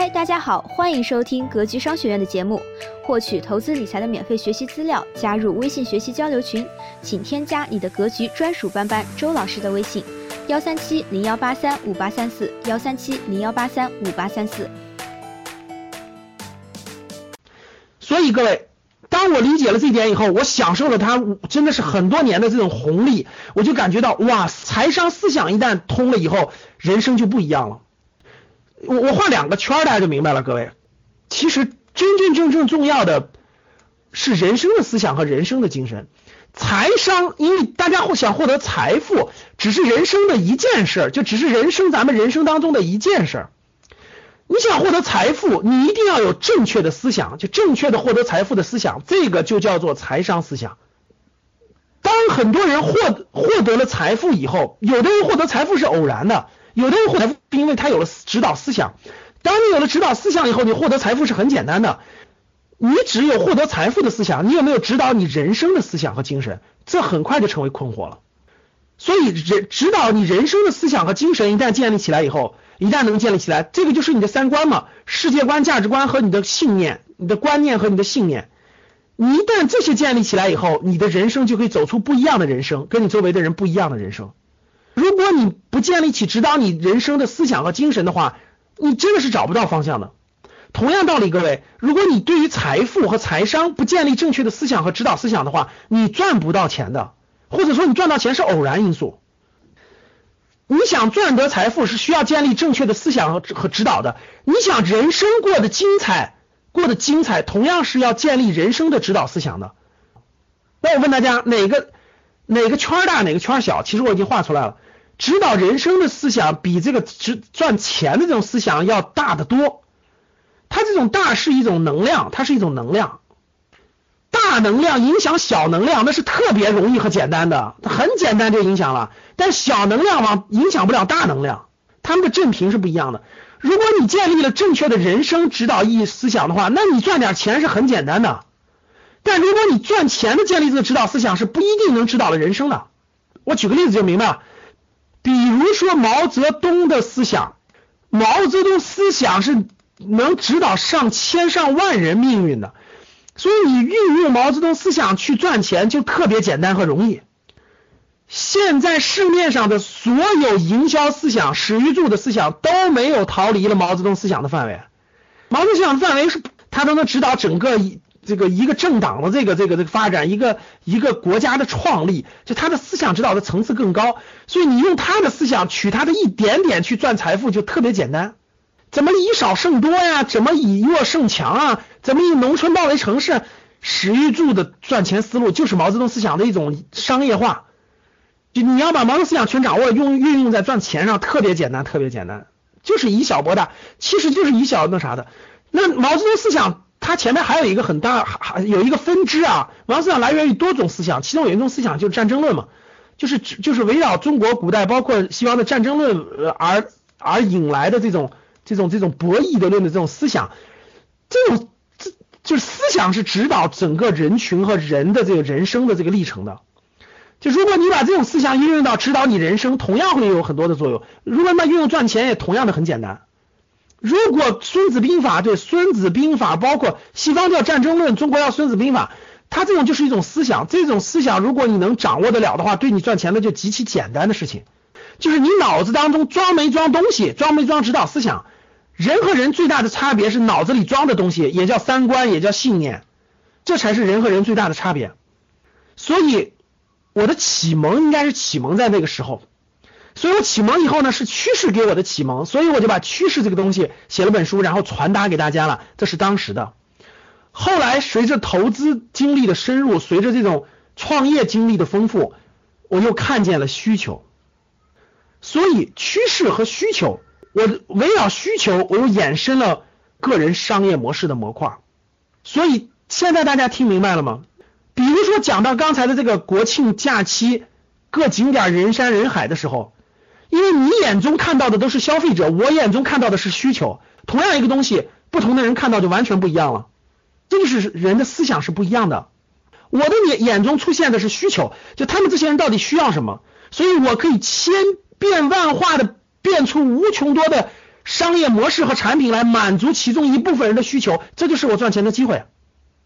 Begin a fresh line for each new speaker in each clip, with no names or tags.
嗨，大家好，欢迎收听格局商学院的节目，获取投资理财的免费学习资料，加入微信学习交流群，请添加你的格局专属班班周老师的微信：幺三七零幺八三五八三四，幺三七零幺八三五八三四。
所以各位，当我理解了这一点以后，我享受了它真的是很多年的这种红利，我就感觉到哇，财商思想一旦通了以后，人生就不一样了。我我画两个圈，大家就明白了。各位，其实真真正正重要的是人生的思想和人生的精神。财商，因为大家会想获得财富，只是人生的一件事，就只是人生咱们人生当中的一件事。你想获得财富，你一定要有正确的思想，就正确的获得财富的思想，这个就叫做财商思想。当很多人获获得了财富以后，有的人获得财富是偶然的。有的人获财富是，因为他有了指导思想。当你有了指导思想以后，你获得财富是很简单的。你只有获得财富的思想，你有没有指导你人生的思想和精神？这很快就成为困惑了。所以，人指导你人生的思想和精神一旦建立起来以后，一旦能建立起来，这个就是你的三观嘛，世界观、价值观和你的信念、你的观念和你的信念。你一旦这些建立起来以后，你的人生就可以走出不一样的人生，跟你周围的人不一样的人生。如果你不建立起指导你人生的思想和精神的话，你真的是找不到方向的。同样道理，各位，如果你对于财富和财商不建立正确的思想和指导思想的话，你赚不到钱的，或者说你赚到钱是偶然因素。你想赚得财富是需要建立正确的思想和和指导的。你想人生过得精彩，过得精彩，同样是要建立人生的指导思想的。那我问大家，哪个哪个圈大，哪个圈小？其实我已经画出来了。指导人生的思想比这个赚赚钱的这种思想要大得多，它这种大是一种能量，它是一种能量，大能量影响小能量，那是特别容易和简单的，它很简单就影响了，但小能量往影响不了大能量，它们的振频是不一样的。如果你建立了正确的人生指导意义思想的话，那你赚点钱是很简单的，但如果你赚钱的建立这个指导思想是不一定能指导了人生的。我举个例子就明白了。比如说毛泽东的思想，毛泽东思想是能指导上千上万人命运的，所以你运用毛泽东思想去赚钱就特别简单和容易。现在市面上的所有营销思想、史玉柱的思想都没有逃离了毛泽东思想的范围，毛泽东思想的范围是他都能指导整个一。这个一个政党的这个这个这个发展，一个一个国家的创立，就他的思想指导的层次更高，所以你用他的思想取他的一点点去赚财富就特别简单。怎么以少胜多呀？怎么以弱胜强啊？怎么以农村包围城市？史玉柱的赚钱思路就是毛泽东思想的一种商业化，就你要把毛泽东思想全掌握，用运用在赚钱上，特别简单，特别简单，就是以小博大，其实就是以小那啥的。那毛泽东思想。它前面还有一个很大，还有一个分支啊。王思想来源于多种思想，其中有一种思想就是战争论嘛，就是就是围绕中国古代包括西方的战争论而而引来的这种这种这种博弈的论的这种思想，这种这就是思想是指导整个人群和人的这个人生的这个历程的。就如果你把这种思想运用到指导你人生，同样会有很多的作用。如果那运用赚钱，也同样的很简单。如果《孙子兵法》对《孙子兵法》，包括西方叫战争论，中国要《孙子兵法》，它这种就是一种思想。这种思想，如果你能掌握得了的话，对你赚钱的就极其简单的事情。就是你脑子当中装没装东西，装没装指导思想。人和人最大的差别是脑子里装的东西，也叫三观，也叫信念，这才是人和人最大的差别。所以，我的启蒙应该是启蒙在那个时候。所以我启蒙以后呢，是趋势给我的启蒙，所以我就把趋势这个东西写了本书，然后传达给大家了。这是当时的。后来随着投资经历的深入，随着这种创业经历的丰富，我又看见了需求。所以趋势和需求，我围绕需求，我又衍生了个人商业模式的模块。所以现在大家听明白了吗？比如说讲到刚才的这个国庆假期，各景点人山人海的时候。因为你眼中看到的都是消费者，我眼中看到的是需求。同样一个东西，不同的人看到就完全不一样了。这就是人的思想是不一样的。我的眼眼中出现的是需求，就他们这些人到底需要什么，所以我可以千变万化的变出无穷多的商业模式和产品来满足其中一部分人的需求，这就是我赚钱的机会，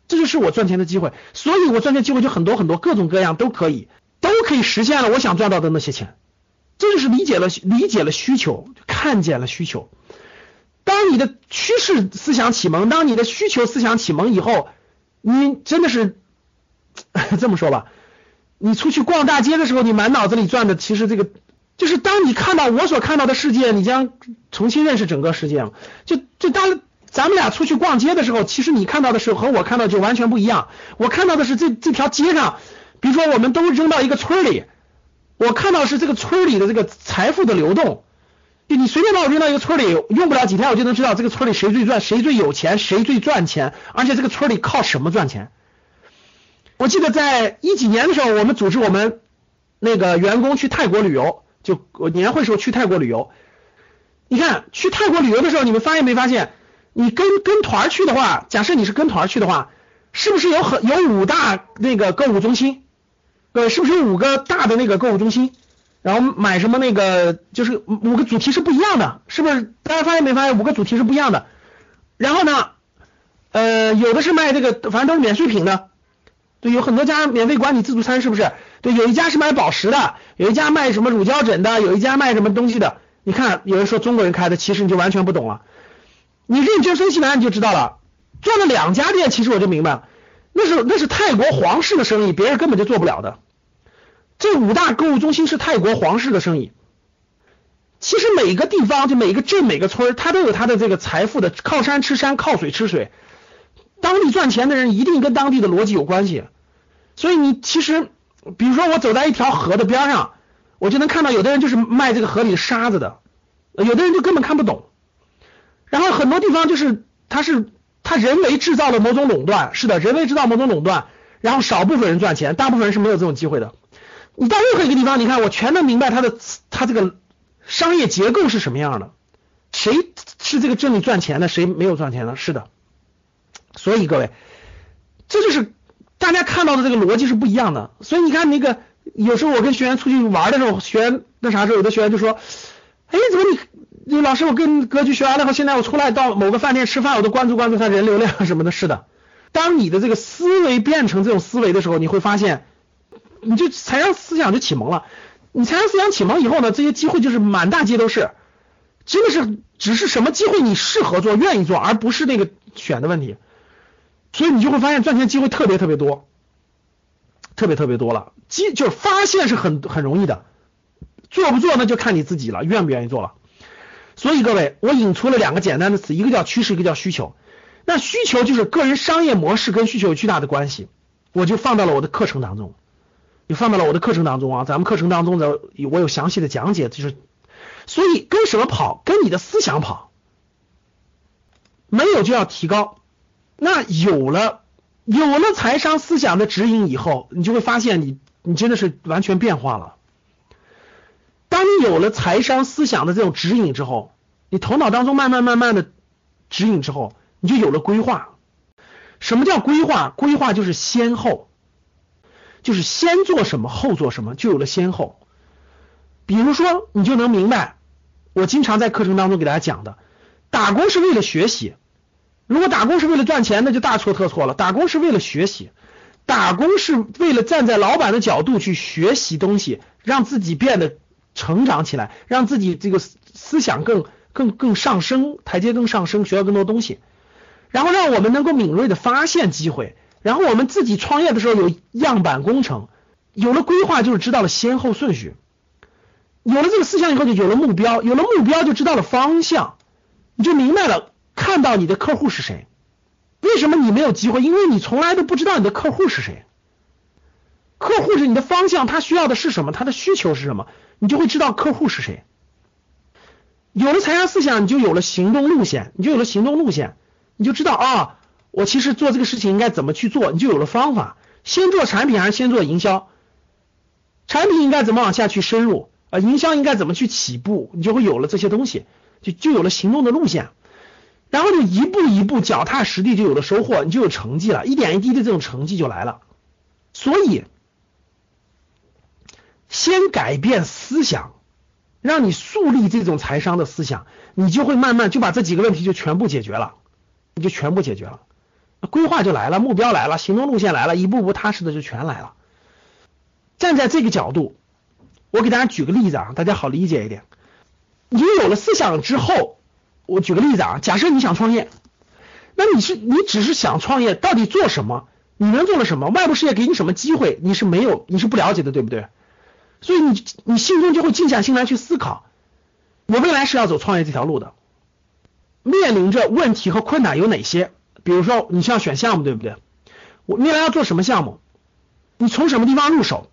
这就是我赚钱的机会。所以我赚钱机会就很多很多，各种各样都可以，都可以实现了我想赚到的那些钱。这就是理解了理解了需求，看见了需求。当你的趋势思想启蒙，当你的需求思想启蒙以后，你真的是 这么说吧？你出去逛大街的时候，你满脑子里转的其实这个，就是当你看到我所看到的世界，你将重新认识整个世界嘛。就就当咱们俩出去逛街的时候，其实你看到的时候和我看到就完全不一样。我看到的是这这条街上，比如说我们都扔到一个村里，我看到是这个村里的这个财富的流动。就你随便把我扔到一个村里，用不了几天，我就能知道这个村里谁最赚，谁最有钱，谁最赚钱，而且这个村里靠什么赚钱。我记得在一几年的时候，我们组织我们那个员工去泰国旅游，就年会时候去泰国旅游。你看去泰国旅游的时候，你们发现没发现？你跟跟团去的话，假设你是跟团去的话，是不是有很有五大那个购物中心？对，是不是五个大的那个购物中心？然后买什么那个就是五个主题是不一样的，是不是？大家发现没发现五个主题是不一样的？然后呢，呃，有的是卖这个，反正都是免税品的，对，有很多家免费管理自助餐，是不是？对，有一家是卖宝石的，有一家卖什么乳胶枕的，有一家卖什么东西的。你看，有人说中国人开的，其实你就完全不懂了。你认真分析完你就知道了。做了两家店，其实我就明白了，那是那是泰国皇室的生意，别人根本就做不了的。这五大购物中心是泰国皇室的生意。其实每个地方，就每个镇、每个村，它都有它的这个财富的靠山吃山，靠水吃水。当地赚钱的人一定跟当地的逻辑有关系。所以你其实，比如说我走在一条河的边上，我就能看到有的人就是卖这个河里的沙子的，有的人就根本看不懂。然后很多地方就是他是他人为制造了某种垄断，是的，人为制造某种垄断，然后少部分人赚钱，大部分人是没有这种机会的。你到任何一个地方，你看我全能明白它的它这个商业结构是什么样的，谁是这个这里赚钱的，谁没有赚钱的，是的。所以各位，这就是大家看到的这个逻辑是不一样的。所以你看那个有时候我跟学员出去玩的时候，学员那啥时候，有的学员就说：“哎，怎么你老师我跟格局学完了后，现在我出来到某个饭店吃饭，我都关注关注他人流量什么的。”是的，当你的这个思维变成这种思维的时候，你会发现。你就财商思想就启蒙了，你财商思想启蒙以后呢，这些机会就是满大街都是，真的是只是什么机会你适合做、愿意做，而不是那个选的问题，所以你就会发现赚钱机会特别特别多，特别特别多了。机就是发现是很很容易的，做不做那就看你自己了，愿不愿意做了。所以各位，我引出了两个简单的词，一个叫趋势，一个叫需求。那需求就是个人商业模式跟需求有巨大的关系，我就放到了我的课程当中。你放到了我的课程当中啊，咱们课程当中的我有详细的讲解，就是所以跟什么跑？跟你的思想跑，没有就要提高，那有了有了财商思想的指引以后，你就会发现你你真的是完全变化了。当你有了财商思想的这种指引之后，你头脑当中慢慢慢慢的指引之后，你就有了规划。什么叫规划？规划就是先后。就是先做什么后做什么，就有了先后。比如说，你就能明白，我经常在课程当中给大家讲的，打工是为了学习。如果打工是为了赚钱，那就大错特错了。打工是为了学习，打工是为了站在老板的角度去学习东西，让自己变得成长起来，让自己这个思想更更更上升，台阶更上升，学到更多东西，然后让我们能够敏锐的发现机会。然后我们自己创业的时候有样板工程，有了规划就是知道了先后顺序，有了这个思想以后就有了目标，有了目标就知道了方向，你就明白了看到你的客户是谁，为什么你没有机会？因为你从来都不知道你的客户是谁，客户是你的方向，他需要的是什么，他的需求是什么，你就会知道客户是谁。有了财商思想，你就有了行动路线，你就有了行动路线，你就知道啊。我其实做这个事情应该怎么去做，你就有了方法。先做产品还是先做营销？产品应该怎么往下去深入？啊，营销应该怎么去起步？你就会有了这些东西，就就有了行动的路线，然后就一步一步脚踏实地，就有了收获，你就有成绩了，一点一滴的这种成绩就来了。所以，先改变思想，让你树立这种财商的思想，你就会慢慢就把这几个问题就全部解决了，你就全部解决了，规划就来了，目标来了，行动路线来了，一步步踏实的就全来了。站在这个角度，我给大家举个例子啊，大家好理解一点。你有了思想之后，我举个例子啊，假设你想创业，那你是你只是想创业，到底做什么？你能做了什么？外部世界给你什么机会？你是没有，你是不了解的，对不对？所以你你心中就会静下心来去思考，我未来是要走创业这条路的，面临着问题和困难有哪些？比如说你需要选项目，对不对？我未来要做什么项目？你从什么地方入手？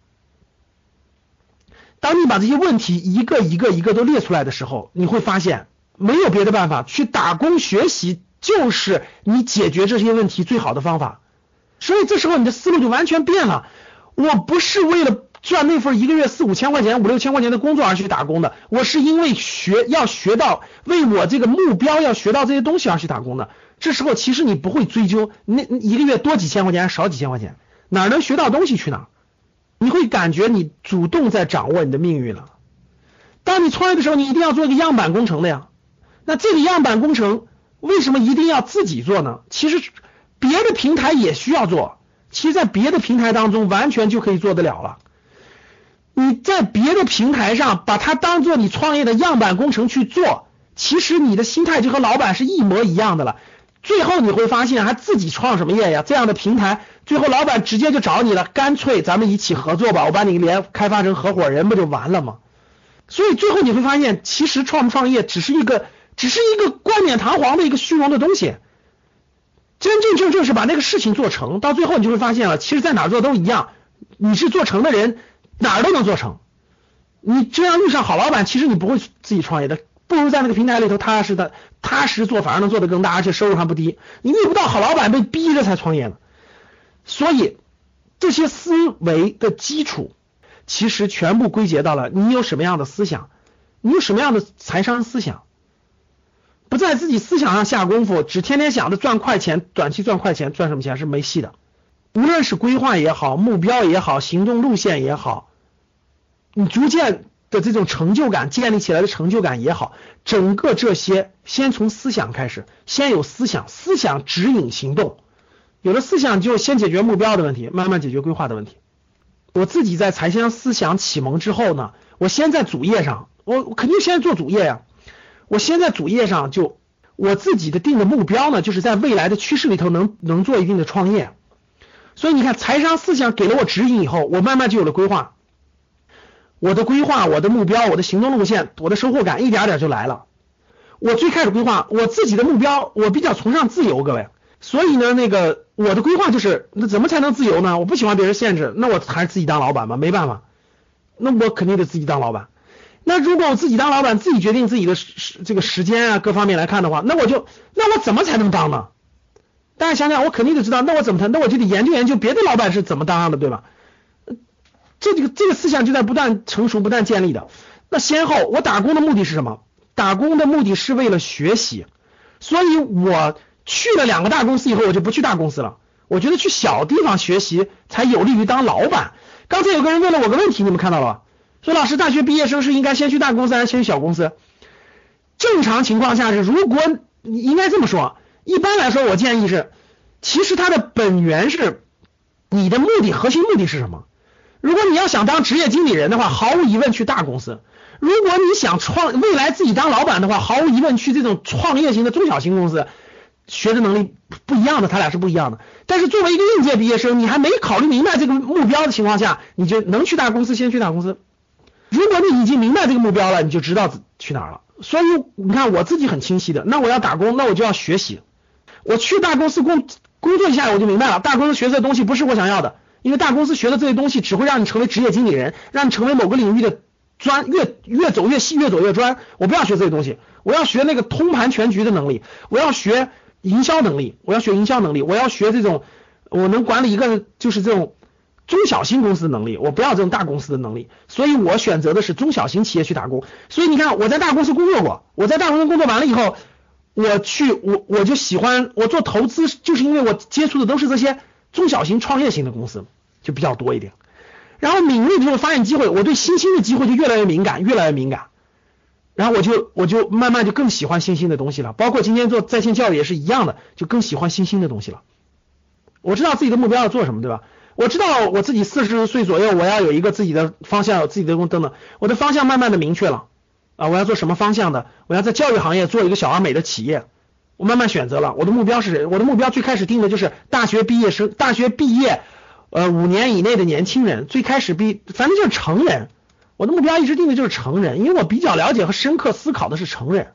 当你把这些问题一个一个一个都列出来的时候，你会发现没有别的办法，去打工学习就是你解决这些问题最好的方法。所以这时候你的思路就完全变了。我不是为了赚那份一个月四五千块钱、五六千块钱的工作而去打工的，我是因为学要学到为我这个目标要学到这些东西而去打工的。这时候其实你不会追究那一个月多几千块钱少几千块钱，哪能学到东西去哪？你会感觉你主动在掌握你的命运了。当你创业的时候，你一定要做一个样板工程的呀。那这个样板工程为什么一定要自己做呢？其实别的平台也需要做，其实，在别的平台当中完全就可以做得了了。你在别的平台上把它当做你创业的样板工程去做，其实你的心态就和老板是一模一样的了。最后你会发现，还自己创什么业呀？这样的平台，最后老板直接就找你了，干脆咱们一起合作吧，我把你连开发成合伙人，不就完了吗？所以最后你会发现，其实创不创业只是一个，只是一个冠冕堂皇的一个虚荣的东西。真真正正是把那个事情做成，到最后你就会发现了，其实在哪做都一样。你是做成的人，哪儿都能做成。你这样遇上好老板，其实你不会自己创业的。不如在那个平台里头踏实的踏实做，反而能做得更大，而且收入还不低。你遇不到好老板，被逼着才创业呢。所以这些思维的基础，其实全部归结到了你有什么样的思想，你有什么样的财商思想。不在自己思想上下功夫，只天天想着赚快钱，短期赚快钱，赚什么钱是没戏的。无论是规划也好，目标也好，行动路线也好，你逐渐。的这种成就感建立起来的成就感也好，整个这些先从思想开始，先有思想，思想指引行动，有了思想就先解决目标的问题，慢慢解决规划的问题。我自己在财商思想启蒙之后呢，我先在主页上，我我肯定先做主页呀，我先在主页上就我自己的定的目标呢，就是在未来的趋势里头能能做一定的创业。所以你看，财商思想给了我指引以后，我慢慢就有了规划。我的规划、我的目标、我的行动路线、我的收获感，一点点就来了。我最开始规划我自己的目标，我比较崇尚自由，各位。所以呢，那个我的规划就是，那怎么才能自由呢？我不喜欢别人限制，那我还是自己当老板吧，没办法。那我肯定得自己当老板。那如果我自己当老板，自己决定自己的时这个时间啊，各方面来看的话，那我就那我怎么才能当呢？大家想想，我肯定得知道，那我怎么谈？那我就得研究研究别的老板是怎么当的，对吧？这个这个思想就在不断成熟、不断建立的。那先后，我打工的目的是什么？打工的目的是为了学习，所以我去了两个大公司以后，我就不去大公司了。我觉得去小地方学习才有利于当老板。刚才有个人问了我个问题，你们看到了吧？说老师，大学毕业生是应该先去大公司还是先去小公司？正常情况下是，如果你应该这么说，一般来说，我建议是，其实它的本源是你的目的，核心目的是什么？如果你要想当职业经理人的话，毫无疑问去大公司；如果你想创未来自己当老板的话，毫无疑问去这种创业型的中小型公司，学的能力不一样的，他俩是不一样的。但是作为一个应届毕业生，你还没考虑明白这个目标的情况下，你就能去大公司，先去大公司。如果你已经明白这个目标了，你就知道去哪了。所以你看，我自己很清晰的，那我要打工，那我就要学习。我去大公司工工作一下，我就明白了，大公司学的东西不是我想要的。因为大公司学的这些东西只会让你成为职业经理人，让你成为某个领域的专，越越走越细，越走越专。我不要学这些东西，我要学那个通盘全局的能力，我要学营销能力，我要学营销能力，我要学这种我能管理一个就是这种中小型公司的能力，我不要这种大公司的能力。所以我选择的是中小型企业去打工。所以你看我在大公司工作过，我在大公司工作完了以后，我去我我就喜欢我做投资，就是因为我接触的都是这些。中小型创业型的公司就比较多一点，然后敏锐的时候发现机会，我对新兴的机会就越来越敏感，越来越敏感。然后我就我就慢慢就更喜欢新兴的东西了，包括今天做在线教育也是一样的，就更喜欢新兴的东西了。我知道自己的目标要做什么，对吧？我知道我自己四十岁左右我要有一个自己的方向，有自己的工等等，我的方向慢慢的明确了啊，我要做什么方向的？我要在教育行业做一个小而美的企业，我慢慢选择了。我的目标是，我的目标最开始定的就是大学毕业生，大学毕业呃五年以内的年轻人，最开始毕反正就是成人。我的目标一直定的就是成人，因为我比较了解和深刻思考的是成人，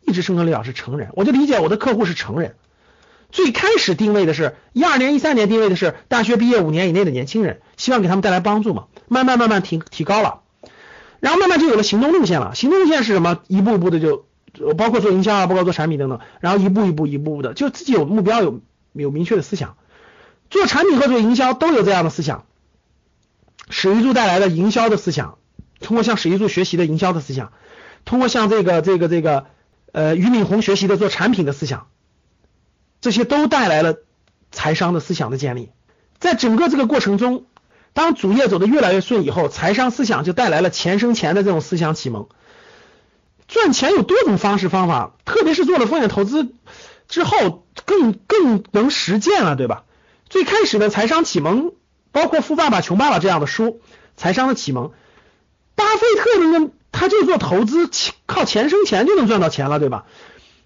一直深刻理解是成人，我就理解我的客户是成人。最开始定位的是一二年、一三年定位的是大学毕业五年以内的年轻人，希望给他们带来帮助嘛。慢慢慢慢提提高了，然后慢慢就有了行动路线了。行动路线是什么？一步一步的就包括做营销啊，包括做产品等等，然后一步一步一步步的，就自己有目标，有有明确的思想。做产品和做营销都有这样的思想。史玉柱带来的营销的思想，通过向史玉柱学习的营销的思想，通过向这个这个这个呃俞敏洪学习的做产品的思想。这些都带来了财商的思想的建立，在整个这个过程中，当主业走得越来越顺以后，财商思想就带来了钱生钱的这种思想启蒙。赚钱有多种方式方法，特别是做了风险投资之后，更更能实践了，对吧？最开始的财商启蒙，包括《富爸爸穷爸爸》这样的书，财商的启蒙，巴菲特那个他就做投资，靠钱生钱就能赚到钱了，对吧？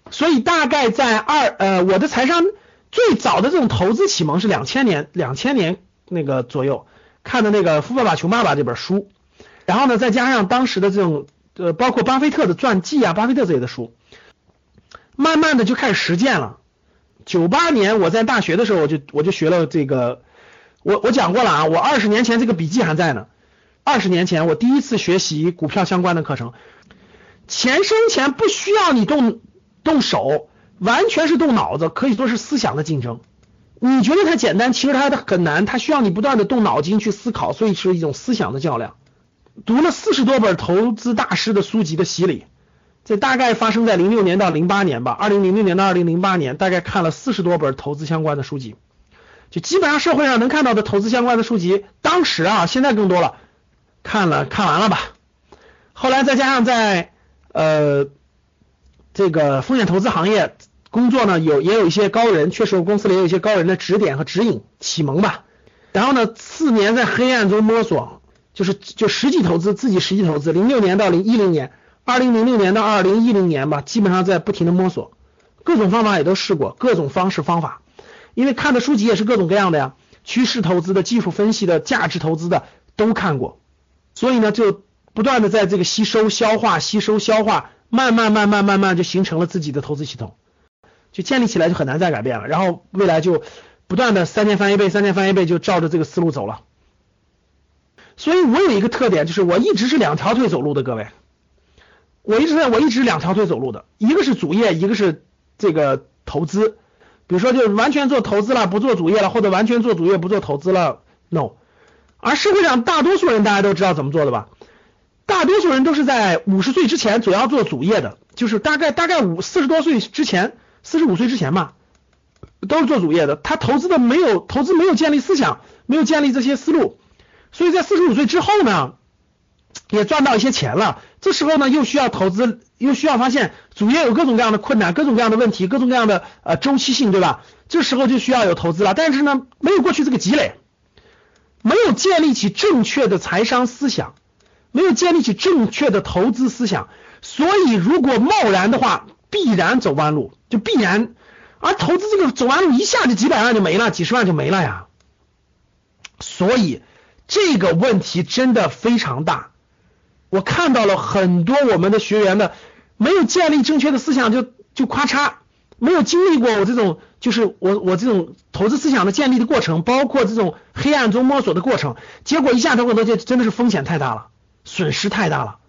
所以大概在二呃，我的财商最早的这种投资启蒙是两千年，两千年那个左右看的那个《富爸爸穷爸爸》这本书，然后呢，再加上当时的这种呃，包括巴菲特的传记啊，巴菲特这类的书，慢慢的就开始实践了。九八年我在大学的时候，我就我就学了这个，我我讲过了啊，我二十年前这个笔记还在呢。二十年前我第一次学习股票相关的课程，钱生钱不需要你动。动手完全是动脑子，可以说是思想的竞争。你觉得它简单，其实它很难，它需要你不断的动脑筋去思考，所以是一种思想的较量。读了四十多本投资大师的书籍的洗礼，这大概发生在零六年到零八年吧，二零零六年到二零零八年，大概看了四十多本投资相关的书籍，就基本上社会上能看到的投资相关的书籍，当时啊，现在更多了，看了看完了吧。后来再加上在呃。这个风险投资行业工作呢，有也有一些高人，确实我公司里也有一些高人的指点和指引启蒙吧。然后呢，四年在黑暗中摸索，就是就实际投资，自己实际投资。零六年到零一零年，二零零六年到二零一零年吧，基本上在不停的摸索，各种方法也都试过，各种方式方法。因为看的书籍也是各种各样的呀，趋势投资的、技术分析的、价值投资的都看过，所以呢，就不断的在这个吸收、消化、吸收、消化。慢慢慢慢慢慢就形成了自己的投资系统，就建立起来就很难再改变了。然后未来就不断的三年翻一倍，三年翻一倍，就照着这个思路走了。所以我有一个特点，就是我一直是两条腿走路的，各位，我一直在我一直两条腿走路的，一个是主业，一个是这个投资。比如说，就完全做投资了，不做主业了，或者完全做主业不做投资了，no。而社会上大多数人大家都知道怎么做的吧？大多数人都是在五十岁之前主要做主业的，就是大概大概五四十多岁之前，四十五岁之前嘛，都是做主业的。他投资的没有投资没有建立思想，没有建立这些思路，所以在四十五岁之后呢，也赚到一些钱了。这时候呢，又需要投资，又需要发现主业有各种各样的困难，各种各样的问题，各种各样的呃周期性，对吧？这时候就需要有投资了。但是呢，没有过去这个积累，没有建立起正确的财商思想。没有建立起正确的投资思想，所以如果贸然的话，必然走弯路，就必然。而投资这个走弯路，一下就几百万就没了，几十万就没了呀。所以这个问题真的非常大。我看到了很多我们的学员的没有建立正确的思想，就就咔嚓，没有经历过我这种就是我我这种投资思想的建立的过程，包括这种黑暗中摸索的过程，结果一下投很多，就真的是风险太大了。损失太大了。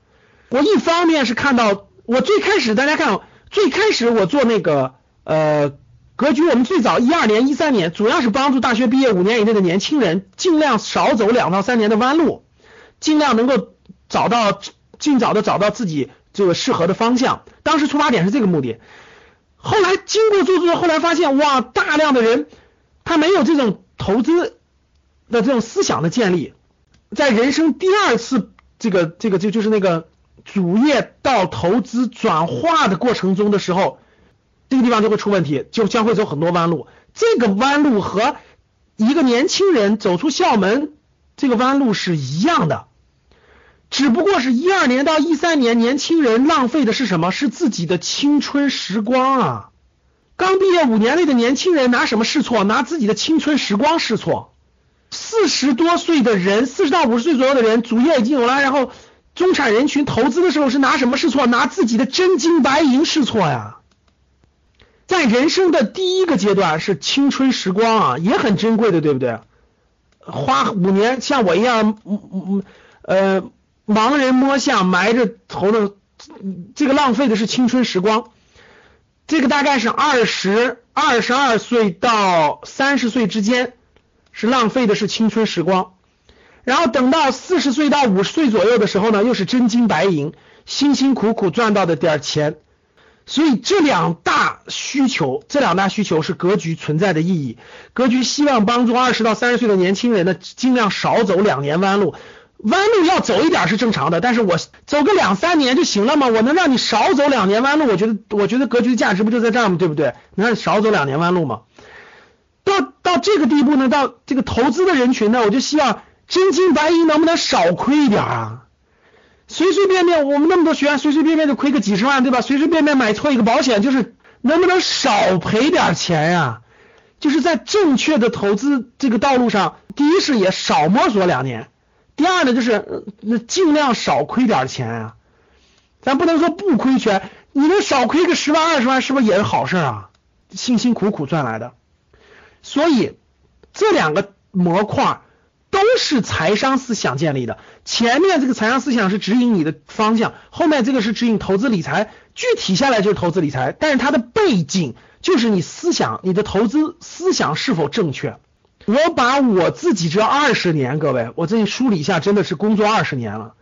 我一方面是看到，我最开始大家看，最开始我做那个呃格局，我们最早一二年、一三年，主要是帮助大学毕业五年以内的年轻人，尽量少走两到三年的弯路，尽量能够找到尽早的找到自己这个适合的方向。当时出发点是这个目的。后来经过做做，后来发现哇，大量的人他没有这种投资的这种思想的建立，在人生第二次。这个这个就就是那个主业到投资转化的过程中的时候，这个地方就会出问题，就将会走很多弯路。这个弯路和一个年轻人走出校门这个弯路是一样的，只不过是一二年到一三年，年轻人浪费的是什么？是自己的青春时光啊！刚毕业五年内的年轻人拿什么试错？拿自己的青春时光试错。四十多岁的人，四十到五十岁左右的人，主业已经有了，然后中产人群投资的时候是拿什么试错？拿自己的真金白银试错呀！在人生的第一个阶段是青春时光啊，也很珍贵的，对不对？花五年像我一样，嗯嗯呃，盲人摸象，埋着头的，这个浪费的是青春时光。这个大概是二十二十二岁到三十岁之间。是浪费的是青春时光，然后等到四十岁到五十岁左右的时候呢，又是真金白银，辛辛苦苦赚到的点钱。所以这两大需求，这两大需求是格局存在的意义。格局希望帮助二十到三十岁的年轻人呢，尽量少走两年弯路。弯路要走一点是正常的，但是我走个两三年就行了嘛。我能让你少走两年弯路，我觉得，我觉得格局的价值不就在这儿吗？对不对？能让你少走两年弯路吗？到到这个地步呢，到这个投资的人群呢，我就希望真金白银能不能少亏一点啊？随随便便我们那么多学员，随随便便就亏个几十万，对吧？随随便便买错一个保险，就是能不能少赔点钱呀？就是在正确的投资这个道路上，第一是也少摸索两年，第二呢就是那尽量少亏点钱啊。咱不能说不亏钱，你能少亏个十万二十万，是不是也是好事啊？辛辛苦苦赚来的。所以这两个模块都是财商思想建立的。前面这个财商思想是指引你的方向，后面这个是指引投资理财。具体下来就是投资理财，但是它的背景就是你思想，你的投资思想是否正确。我把我自己这二十年，各位，我这里梳理一下，真的是工作二十年了，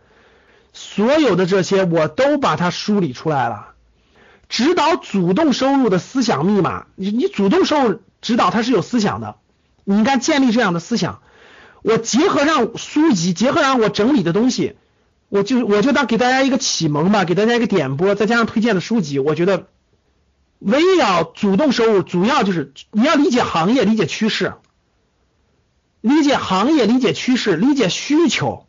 所有的这些我都把它梳理出来了。指导主动收入的思想密码，你你主动收入。指导他是有思想的，你应该建立这样的思想。我结合上书籍，结合上我整理的东西，我就我就当给大家一个启蒙吧，给大家一个点拨，再加上推荐的书籍，我觉得围绕主动收入，主要就是你要理解行业，理解趋势，理解行业，理解趋势，理解需求，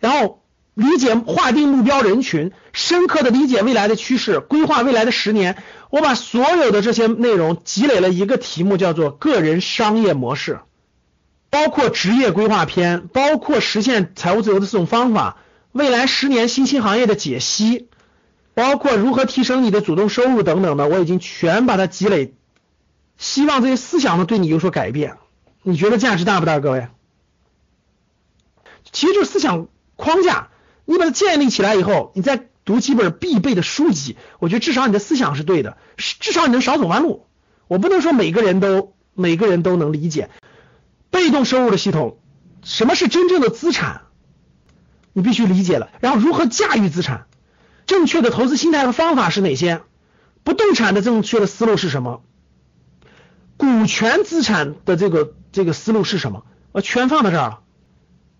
然后。理解划定目标人群，深刻的理解未来的趋势，规划未来的十年。我把所有的这些内容积累了一个题目，叫做个人商业模式，包括职业规划篇，包括实现财务自由的四种方法，未来十年新兴行业的解析，包括如何提升你的主动收入等等的，我已经全把它积累。希望这些思想呢对你有所改变。你觉得价值大不大，各位？其实就是思想框架。你把它建立起来以后，你再读几本必备的书籍，我觉得至少你的思想是对的，至少你能少走弯路。我不能说每个人都每个人都能理解被动收入的系统，什么是真正的资产，你必须理解了。然后如何驾驭资产，正确的投资心态和方法是哪些？不动产的正确的思路是什么？股权资产的这个这个思路是什么？我全放到这儿了。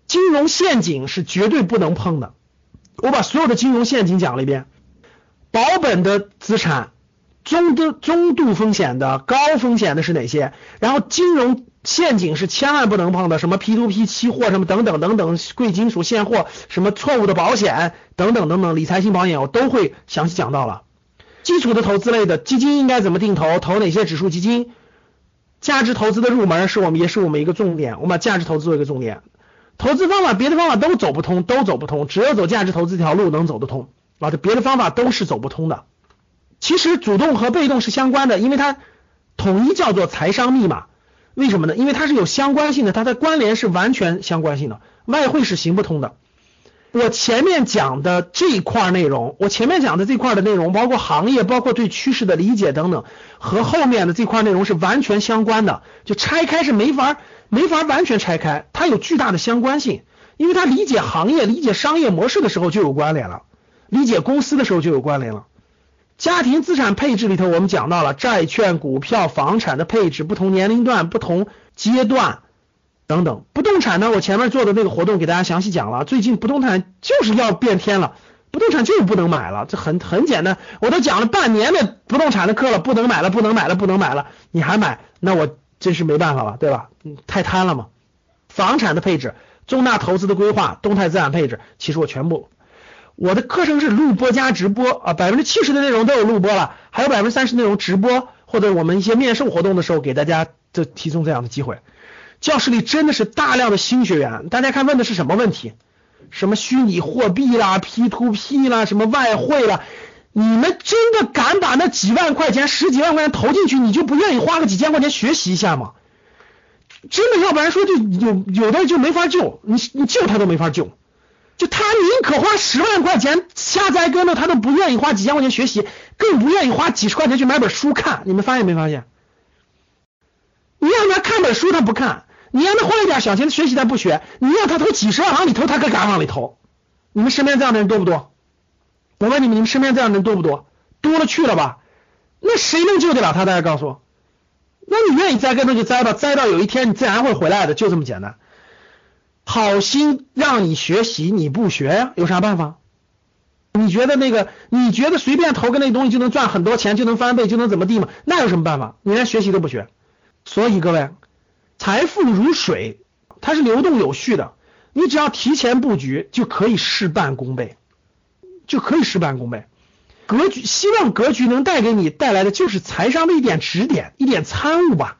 金融陷阱是绝对不能碰的。我把所有的金融陷阱讲了一遍，保本的资产、中的中度风险的、高风险的是哪些？然后金融陷阱是千万不能碰的，什么 P2P 期货什么等等等等，贵金属现货，什么错误的保险等等等等，理财型保险我都会详细讲到了。基础的投资类的基金应该怎么定投？投哪些指数基金？价值投资的入门是我们也是我们一个重点，我们把价值投资做一个重点。投资方法，别的方法都走不通，都走不通，只有走价值投资这条路能走得通啊！这别的方法都是走不通的。其实主动和被动是相关的，因为它统一叫做财商密码。为什么呢？因为它是有相关性的，它的关联是完全相关性的。外汇是行不通的。我前面讲的这一块内容，我前面讲的这块的内容，包括行业，包括对趋势的理解等等，和后面的这块内容是完全相关的。就拆开是没法。没法完全拆开，它有巨大的相关性，因为它理解行业、理解商业模式的时候就有关联了，理解公司的时候就有关联了。家庭资产配置里头，我们讲到了债券、股票、房产的配置，不同年龄段、不同阶段等等。不动产呢，我前面做的那个活动给大家详细讲了，最近不动产就是要变天了，不动产就是不能买了，这很很简单。我都讲了半年的不动产的课了，不能买了，不能买了，不能买了，你还买，那我真是没办法了，对吧？太贪了嘛。房产的配置、重大投资的规划、动态资产配置，其实我全部。我的课程是录播加直播啊，百分之七十的内容都有录播了，还有百分之三十内容直播，或者我们一些面授活动的时候给大家就提供这样的机会。教室里真的是大量的新学员，大家看问的是什么问题？什么虚拟货币啦、P to P 啦、什么外汇啦？你们真的敢把那几万块钱、十几万块钱投进去，你就不愿意花个几千块钱学习一下吗？真的，要不然说就有有的就没法救，你你救他都没法救。就他宁可花十万块钱瞎栽跟头，他都不愿意花几千块钱学习，更不愿意花几十块钱去买本书看。你们发现没发现？你让他看本书他不看，你让他花一点小钱学习他不学，你让他投几十万往里投，他可敢往里投。你们身边这样的人多不多？我问你们，你们身边这样的人多不多？多了去了吧？那谁能救得了他？大家告诉我。那你愿意栽跟头就栽吧，栽到有一天你自然会回来的，就这么简单。好心让你学习，你不学呀？有啥办法？你觉得那个？你觉得随便投个那东西就能赚很多钱，就能翻倍，就能怎么地吗？那有什么办法？你连学习都不学。所以各位，财富如水，它是流动有序的。你只要提前布局，就可以事半功倍，就可以事半功倍。格局，希望格局能带给你带来的就是财商的一点指点，一点参悟吧。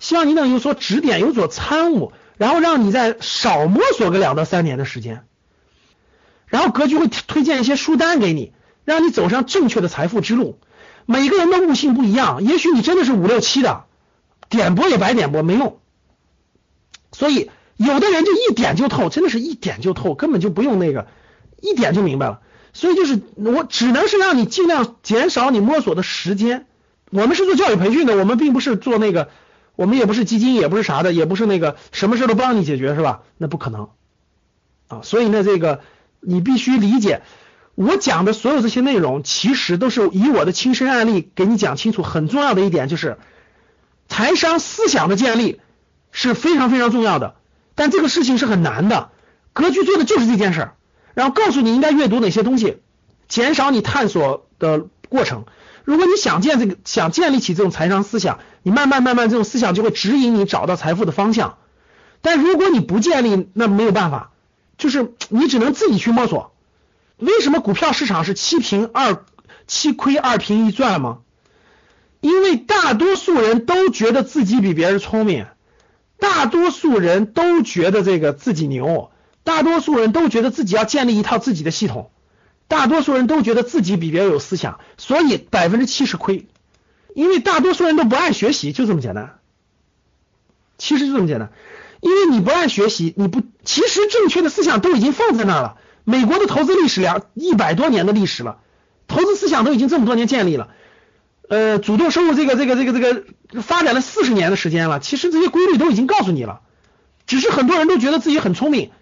希望你能有所指点，有所参悟。然后让你再少摸索个两到三年的时间，然后格局会推荐一些书单给你，让你走上正确的财富之路。每个人的悟性不一样，也许你真的是五六七的，点拨也白点拨没用。所以有的人就一点就透，真的是一点就透，根本就不用那个一点就明白了。所以就是我只能是让你尽量减少你摸索的时间。我们是做教育培训的，我们并不是做那个。我们也不是基金，也不是啥的，也不是那个什么事都帮你解决，是吧？那不可能啊！所以呢，这个你必须理解，我讲的所有这些内容，其实都是以我的亲身案例给你讲清楚。很重要的一点就是，财商思想的建立是非常非常重要的，但这个事情是很难的。格局做的就是这件事儿，然后告诉你应该阅读哪些东西，减少你探索的过程。如果你想建这个，想建立起这种财商思想，你慢慢慢慢这种思想就会指引你找到财富的方向。但如果你不建立，那没有办法，就是你只能自己去摸索。为什么股票市场是七平二七亏二平一赚吗？因为大多数人都觉得自己比别人聪明，大多数人都觉得这个自己牛，大多数人都觉得自己要建立一套自己的系统。大多数人都觉得自己比别人有思想，所以百分之七十亏，因为大多数人都不爱学习，就这么简单。其实就这么简单，因为你不爱学习，你不，其实正确的思想都已经放在那儿了。美国的投资历史两一百多年的历史了，投资思想都已经这么多年建立了。呃，主动收入这个这个这个这个发展了四十年的时间了，其实这些规律都已经告诉你了，只是很多人都觉得自己很聪明。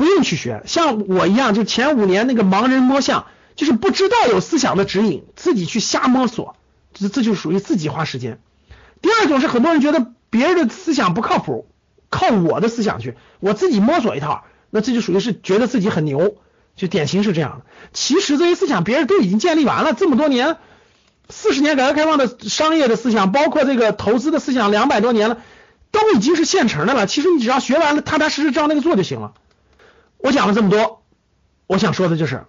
不用去学，像我一样，就前五年那个盲人摸象，就是不知道有思想的指引，自己去瞎摸索，这这就属于自己花时间。第二种是很多人觉得别人的思想不靠谱，靠我的思想去，我自己摸索一套，那这就属于是觉得自己很牛，就典型是这样的。其实这些思想别人都已经建立完了，这么多年，四十年改革开放的商业的思想，包括这个投资的思想，两百多年了，都已经是现成的了。其实你只要学完了，踏踏实实照那个做就行了。我讲了这么多，我想说的就是，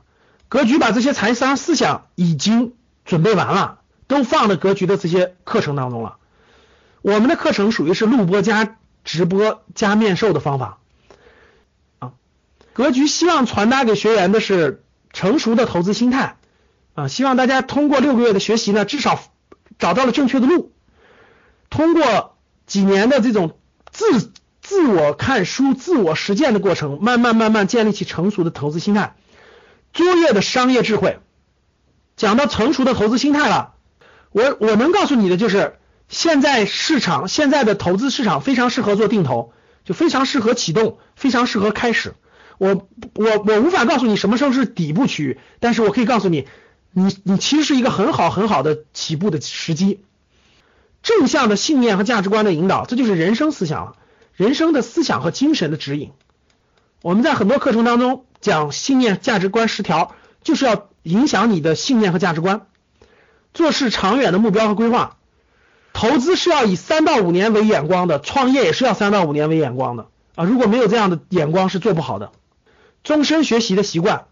格局把这些财商思想已经准备完了，都放在格局的这些课程当中了。我们的课程属于是录播加直播加面授的方法啊。格局希望传达给学员的是成熟的投资心态啊，希望大家通过六个月的学习呢，至少找到了正确的路，通过几年的这种自。自我看书、自我实践的过程，慢慢慢慢建立起成熟的投资心态，卓越的商业智慧。讲到成熟的投资心态了，我我能告诉你的就是，现在市场现在的投资市场非常适合做定投，就非常适合启动，非常适合开始。我我我无法告诉你什么时候是底部区域，但是我可以告诉你，你你其实是一个很好很好的起步的时机。正向的信念和价值观的引导，这就是人生思想了。人生的思想和精神的指引，我们在很多课程当中讲信念价值观十条，就是要影响你的信念和价值观。做事长远的目标和规划，投资是要以三到五年为眼光的，创业也是要三到五年为眼光的啊！如果没有这样的眼光，是做不好的。终身学习的习惯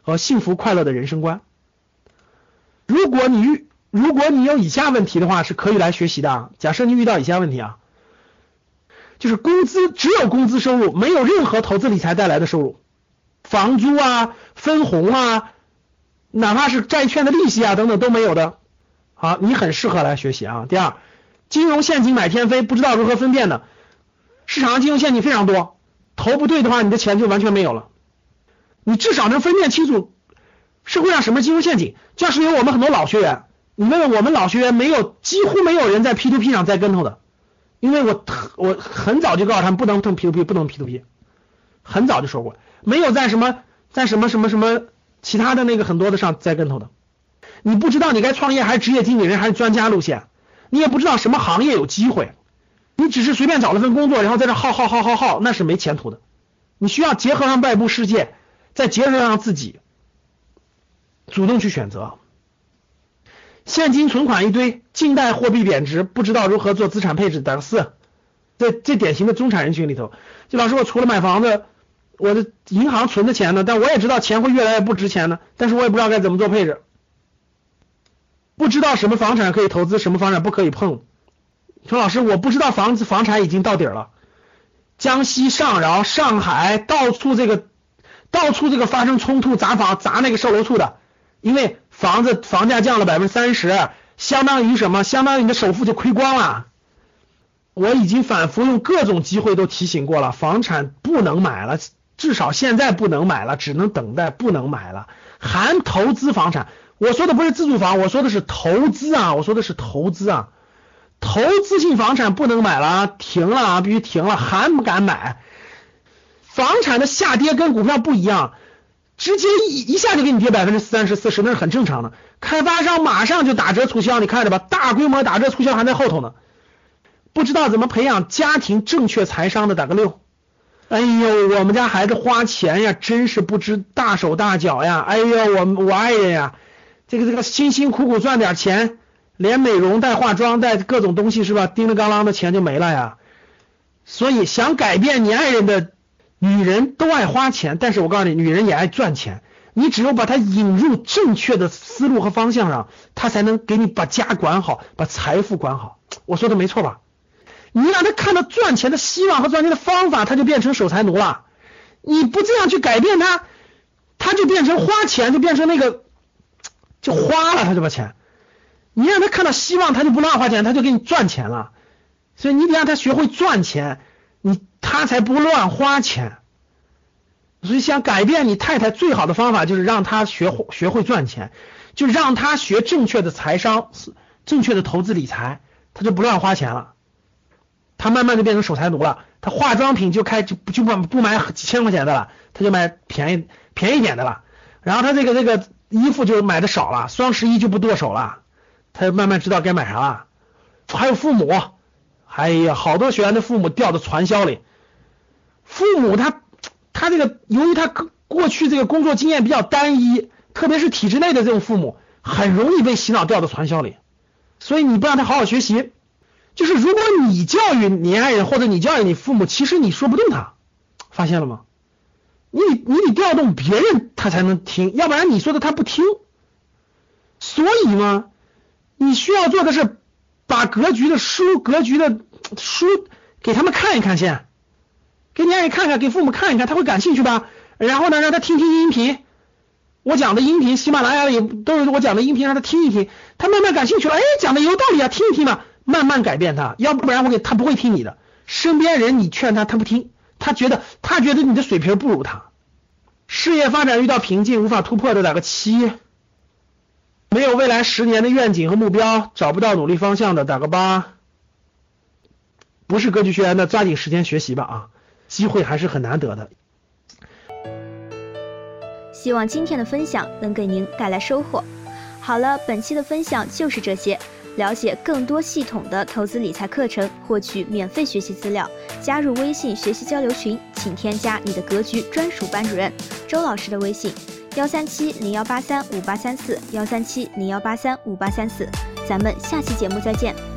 和幸福快乐的人生观。如果你遇如果你有以下问题的话，是可以来学习的啊。假设你遇到以下问题啊，就是工资只有工资收入，没有任何投资理财带来的收入，房租啊、分红啊。哪怕是债券的利息啊等等都没有的，好，你很适合来学习啊。第二，金融陷阱买天飞，不知道如何分辨的，市场上金融陷阱非常多，投不对的话，你的钱就完全没有了。你至少能分辨清楚社会上什么金融陷阱。教室有我们很多老学员，你问问我们老学员，没有几乎没有人在 P to P 上栽跟头的，因为我我很早就告诉他们不能碰 P to P，不能 P to P，很早就说过，没有在什么在什么什么什么。其他的那个很多的上栽跟头的，你不知道你该创业还是职业经理人还是专家路线，你也不知道什么行业有机会，你只是随便找了份工作，然后在这耗耗耗耗耗，那是没前途的。你需要结合上外部世界，再结合上自己，主动去选择。现金存款一堆，近代货币贬值，不知道如何做资产配置，打个四。在最典型的中产人群里头，就老师，我除了买房子。我的银行存的钱呢？但我也知道钱会越来越不值钱呢。但是我也不知道该怎么做配置，不知道什么房产可以投资，什么房产不可以碰。说老师，我不知道房子房产已经到底了，江西上饶、上海到处这个到处这个发生冲突砸房砸那个售楼处的，因为房子房价降了百分之三十，相当于什么？相当于你的首付就亏光了。我已经反复用各种机会都提醒过了，房产不能买了。至少现在不能买了，只能等待，不能买了。含投资房产，我说的不是自住房，我说的是投资啊，我说的是投资啊。投资性房产不能买了，停了啊，必须停了，还不敢买。房产的下跌跟股票不一样，直接一一下就给你跌百分之三十、四十，那是很正常的。开发商马上就打折促销，你看着吧，大规模打折促销还在后头呢。不知道怎么培养家庭正确财商的，打个六。哎呦，我们家孩子花钱呀，真是不知大手大脚呀！哎呦，我我爱人呀，这个这个辛辛苦苦赚点钱，连美容带化妆带各种东西是吧？叮了当啷的钱就没了呀。所以想改变你爱人的女人都爱花钱，但是我告诉你，女人也爱赚钱。你只有把她引入正确的思路和方向上，她才能给你把家管好，把财富管好。我说的没错吧？你让她看到赚钱的希望和赚钱的方法，她就变成守财奴了。你不这样去改变她，她就变成花钱，就变成那个就花了她就把钱。你让她看到希望，她就不乱花钱，她就给你赚钱了。所以你得让她学会赚钱，他才不乱花钱。所以想改变你太太最好的方法就是让他学学会赚钱，就让他学正确的财商，正确的投资理财，他就不乱花钱了。他慢慢就变成守财奴了，他化妆品就开就就不不买几千块钱的了，他就买便宜便宜点的了。然后他这个这个衣服就买的少了，双十一就不剁手了，他就慢慢知道该买啥了。还有父母，哎呀，好多学员的父母掉到传销里。父母他他这个由于他过去这个工作经验比较单一，特别是体制内的这种父母，很容易被洗脑掉到传销里。所以你不让他好好学习。就是如果你教育你爱人或者你教育你父母，其实你说不动他，发现了吗？你你得调动别人他才能听，要不然你说的他不听。所以嘛，你需要做的是把格局的书、格局的书给他们看一看先，给你爱人看看，给父母看一看，他会感兴趣吧？然后呢，让他听听音频，我讲的音频，喜马拉雅里都有我讲的音频，让他听一听，他慢慢感兴趣了，哎，讲的有道理啊，听一听嘛。慢慢改变他，要不然我给他不会听你的。身边人你劝他，他不听，他觉得他觉得你的水平不如他。事业发展遇到瓶颈，无法突破的打个七。没有未来十年的愿景和目标，找不到努力方向的打个八。不是格局学员的，抓紧时间学习吧啊，机会还是很难得的。
希望今天的分享能给您带来收获。好了，本期的分享就是这些。了解更多系统的投资理财课程，获取免费学习资料，加入微信学习交流群，请添加你的格局专属班主任周老师的微信：幺三七零幺八三五八三四幺三七零幺八三五八三四。咱们下期节目再见。